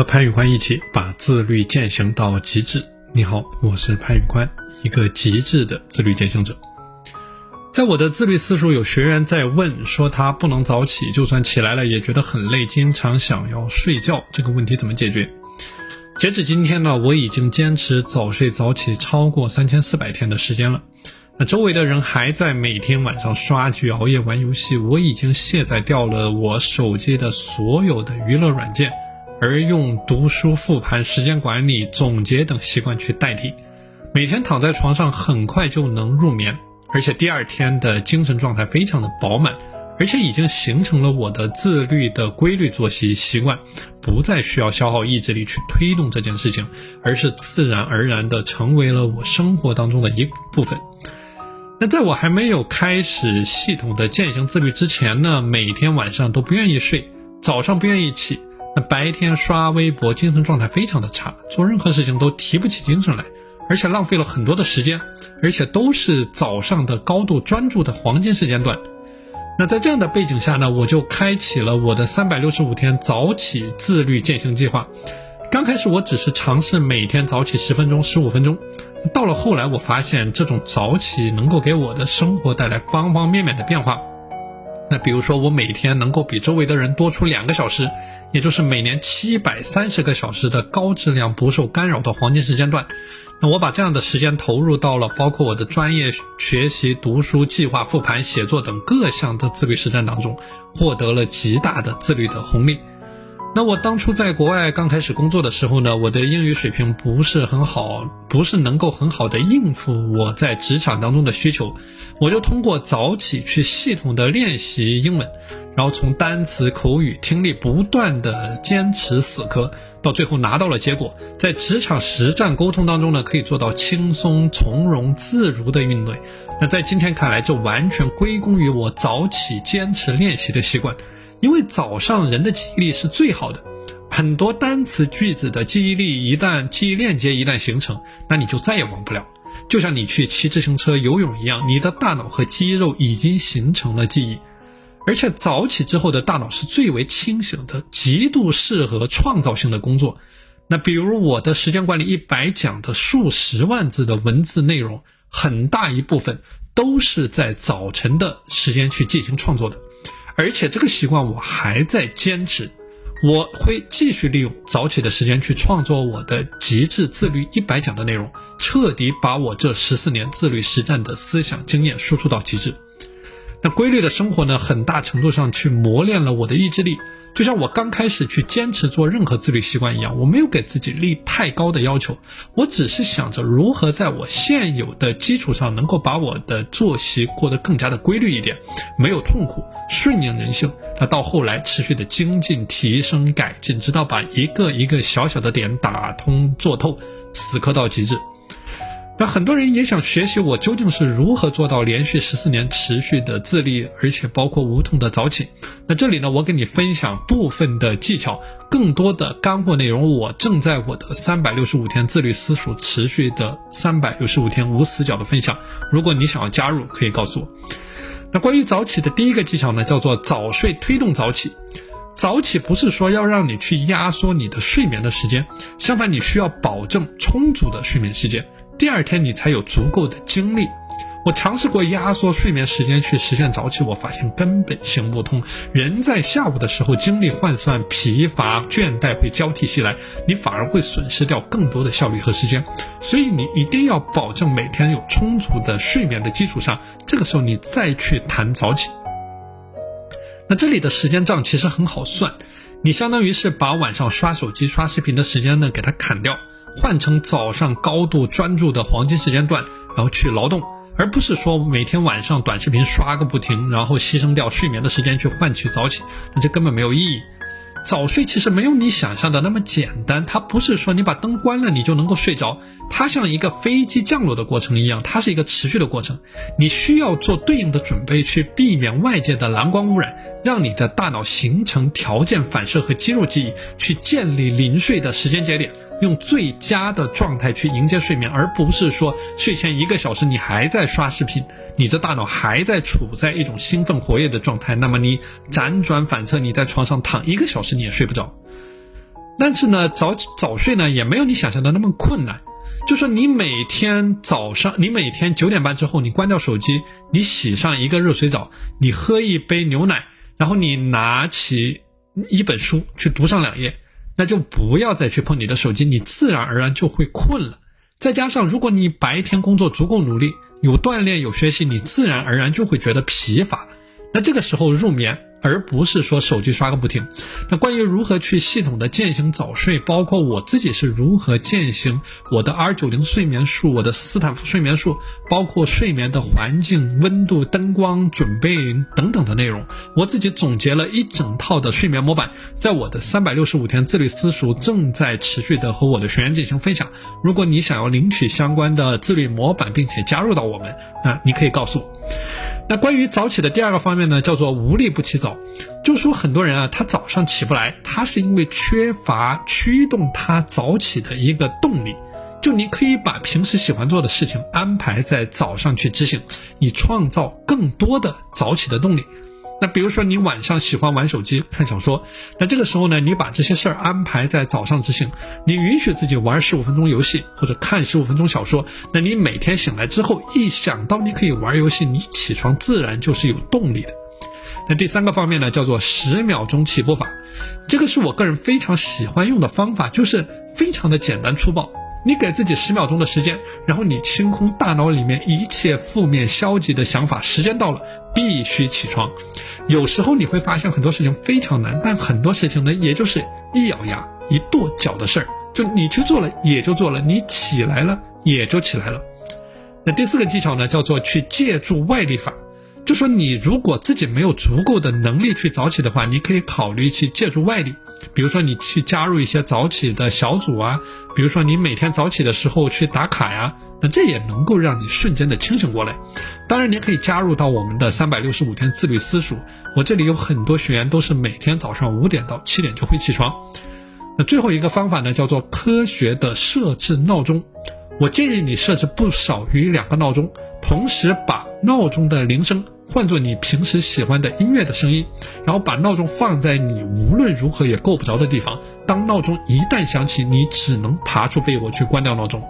和潘宇宽一起把自律践行到极致。你好，我是潘宇宽，一个极致的自律践行者。在我的自律私塾，有学员在问说，他不能早起，就算起来了也觉得很累，经常想要睡觉，这个问题怎么解决？截止今天呢，我已经坚持早睡早起超过三千四百天的时间了。那周围的人还在每天晚上刷剧、熬夜玩游戏，我已经卸载掉了我手机的所有的娱乐软件，而用读书、复盘、时间管理、总结等习惯去代替。每天躺在床上，很快就能入眠，而且第二天的精神状态非常的饱满，而且已经形成了我的自律的规律作息习惯，不再需要消耗意志力去推动这件事情，而是自然而然的成为了我生活当中的一部分。那在我还没有开始系统的践行自律之前呢，每天晚上都不愿意睡，早上不愿意起，那白天刷微博，精神状态非常的差，做任何事情都提不起精神来，而且浪费了很多的时间，而且都是早上的高度专注的黄金时间段。那在这样的背景下呢，我就开启了我的三百六十五天早起自律践行计划。刚开始我只是尝试每天早起十分钟、十五分钟。到了后来，我发现这种早起能够给我的生活带来方方面面的变化。那比如说，我每天能够比周围的人多出两个小时，也就是每年七百三十个小时的高质量、不受干扰的黄金时间段。那我把这样的时间投入到了包括我的专业学习、读书、计划、复盘、写作等各项的自律实战当中，获得了极大的自律的红利。那我当初在国外刚开始工作的时候呢，我的英语水平不是很好，不是能够很好的应付我在职场当中的需求，我就通过早起去系统的练习英文，然后从单词、口语、听力不断的坚持死磕，到最后拿到了结果，在职场实战沟通当中呢，可以做到轻松、从容、自如的应对。那在今天看来，这完全归功于我早起坚持练习的习惯。因为早上人的记忆力是最好的，很多单词句子的记忆力一旦记忆链接一旦形成，那你就再也忘不了。就像你去骑自行车、游泳一样，你的大脑和肌肉已经形成了记忆。而且早起之后的大脑是最为清醒的，极度适合创造性的工作。那比如我的时间管理一百讲的数十万字的文字内容，很大一部分都是在早晨的时间去进行创作的。而且这个习惯我还在坚持，我会继续利用早起的时间去创作我的极致自律一百讲的内容，彻底把我这十四年自律实战的思想经验输出到极致。那规律的生活呢，很大程度上去磨练了我的意志力。就像我刚开始去坚持做任何自律习惯一样，我没有给自己立太高的要求，我只是想着如何在我现有的基础上，能够把我的作息过得更加的规律一点，没有痛苦，顺应人性。那到后来持续的精进、提升、改进，直到把一个一个小小的点打通、做透，死磕到极致。那很多人也想学习我究竟是如何做到连续十四年持续的自律，而且包括无痛的早起。那这里呢，我给你分享部分的技巧，更多的干货内容，我正在我的三百六十五天自律私塾持续的三百六十五天无死角的分享。如果你想要加入，可以告诉我。那关于早起的第一个技巧呢，叫做早睡推动早起。早起不是说要让你去压缩你的睡眠的时间，相反，你需要保证充足的睡眠时间。第二天你才有足够的精力。我尝试过压缩睡眠时间去实现早起，我发现根本行不通。人在下午的时候精力涣散、疲乏、倦怠会交替袭来，你反而会损失掉更多的效率和时间。所以你一定要保证每天有充足的睡眠的基础上，这个时候你再去谈早起。那这里的时间账其实很好算，你相当于是把晚上刷手机、刷视频的时间呢给它砍掉。换成早上高度专注的黄金时间段，然后去劳动，而不是说每天晚上短视频刷个不停，然后牺牲掉睡眠的时间去换取早起，那这根本没有意义。早睡其实没有你想象的那么简单，它不是说你把灯关了你就能够睡着，它像一个飞机降落的过程一样，它是一个持续的过程，你需要做对应的准备去避免外界的蓝光污染，让你的大脑形成条件反射和肌肉记忆，去建立临睡的时间节点。用最佳的状态去迎接睡眠，而不是说睡前一个小时你还在刷视频，你的大脑还在处在一种兴奋活跃的状态，那么你辗转反侧，你在床上躺一个小时你也睡不着。但是呢，早早睡呢也没有你想象的那么困难。就说你每天早上，你每天九点半之后，你关掉手机，你洗上一个热水澡，你喝一杯牛奶，然后你拿起一本书去读上两页，那就不要再去碰你的手机，你自然而然就会困了。再加上，如果你白天工作足够努力，有锻炼有学习，你自然而然就会觉得疲乏，那这个时候入眠。而不是说手机刷个不停。那关于如何去系统的践行早睡，包括我自己是如何践行我的 R 九零睡眠术、我的斯坦福睡眠术，包括睡眠的环境、温度、灯光准备等等的内容，我自己总结了一整套的睡眠模板，在我的三百六十五天自律私塾正在持续的和我的学员进行分享。如果你想要领取相关的自律模板，并且加入到我们，那你可以告诉我。那关于早起的第二个方面呢，叫做无力不起早，就说很多人啊，他早上起不来，他是因为缺乏驱动他早起的一个动力。就你可以把平时喜欢做的事情安排在早上去执行，以创造更多的早起的动力。那比如说你晚上喜欢玩手机看小说，那这个时候呢，你把这些事儿安排在早上执行，你允许自己玩十五分钟游戏或者看十五分钟小说，那你每天醒来之后一想到你可以玩游戏，你起床自然就是有动力的。那第三个方面呢，叫做十秒钟起步法，这个是我个人非常喜欢用的方法，就是非常的简单粗暴。你给自己十秒钟的时间，然后你清空大脑里面一切负面消极的想法。时间到了，必须起床。有时候你会发现很多事情非常难，但很多事情呢，也就是一咬牙一跺脚的事儿，就你去做了也就做了，你起来了也就起来了。那第四个技巧呢，叫做去借助外力法。就说你如果自己没有足够的能力去早起的话，你可以考虑去借助外力，比如说你去加入一些早起的小组啊，比如说你每天早起的时候去打卡呀，那这也能够让你瞬间的清醒过来。当然，你可以加入到我们的三百六十五天自律私塾，我这里有很多学员都是每天早上五点到七点就会起床。那最后一个方法呢，叫做科学的设置闹钟。我建议你设置不少于两个闹钟，同时把闹钟的铃声。换做你平时喜欢的音乐的声音，然后把闹钟放在你无论如何也够不着的地方。当闹钟一旦响起，你只能爬出被窝去关掉闹钟。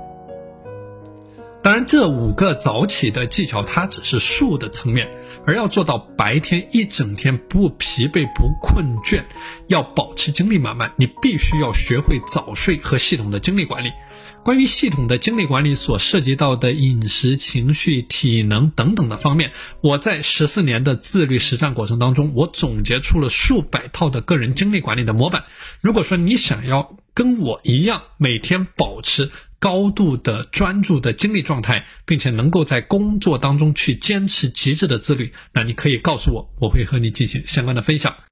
当然，这五个早起的技巧，它只是术的层面，而要做到白天一整天不疲惫、不困倦，要保持精力满满，你必须要学会早睡和系统的精力管理。关于系统的精力管理所涉及到的饮食、情绪、体能等等的方面，我在十四年的自律实战过程当中，我总结出了数百套的个人精力管理的模板。如果说你想要跟我一样每天保持高度的专注的精力状态，并且能够在工作当中去坚持极致的自律，那你可以告诉我，我会和你进行相关的分享。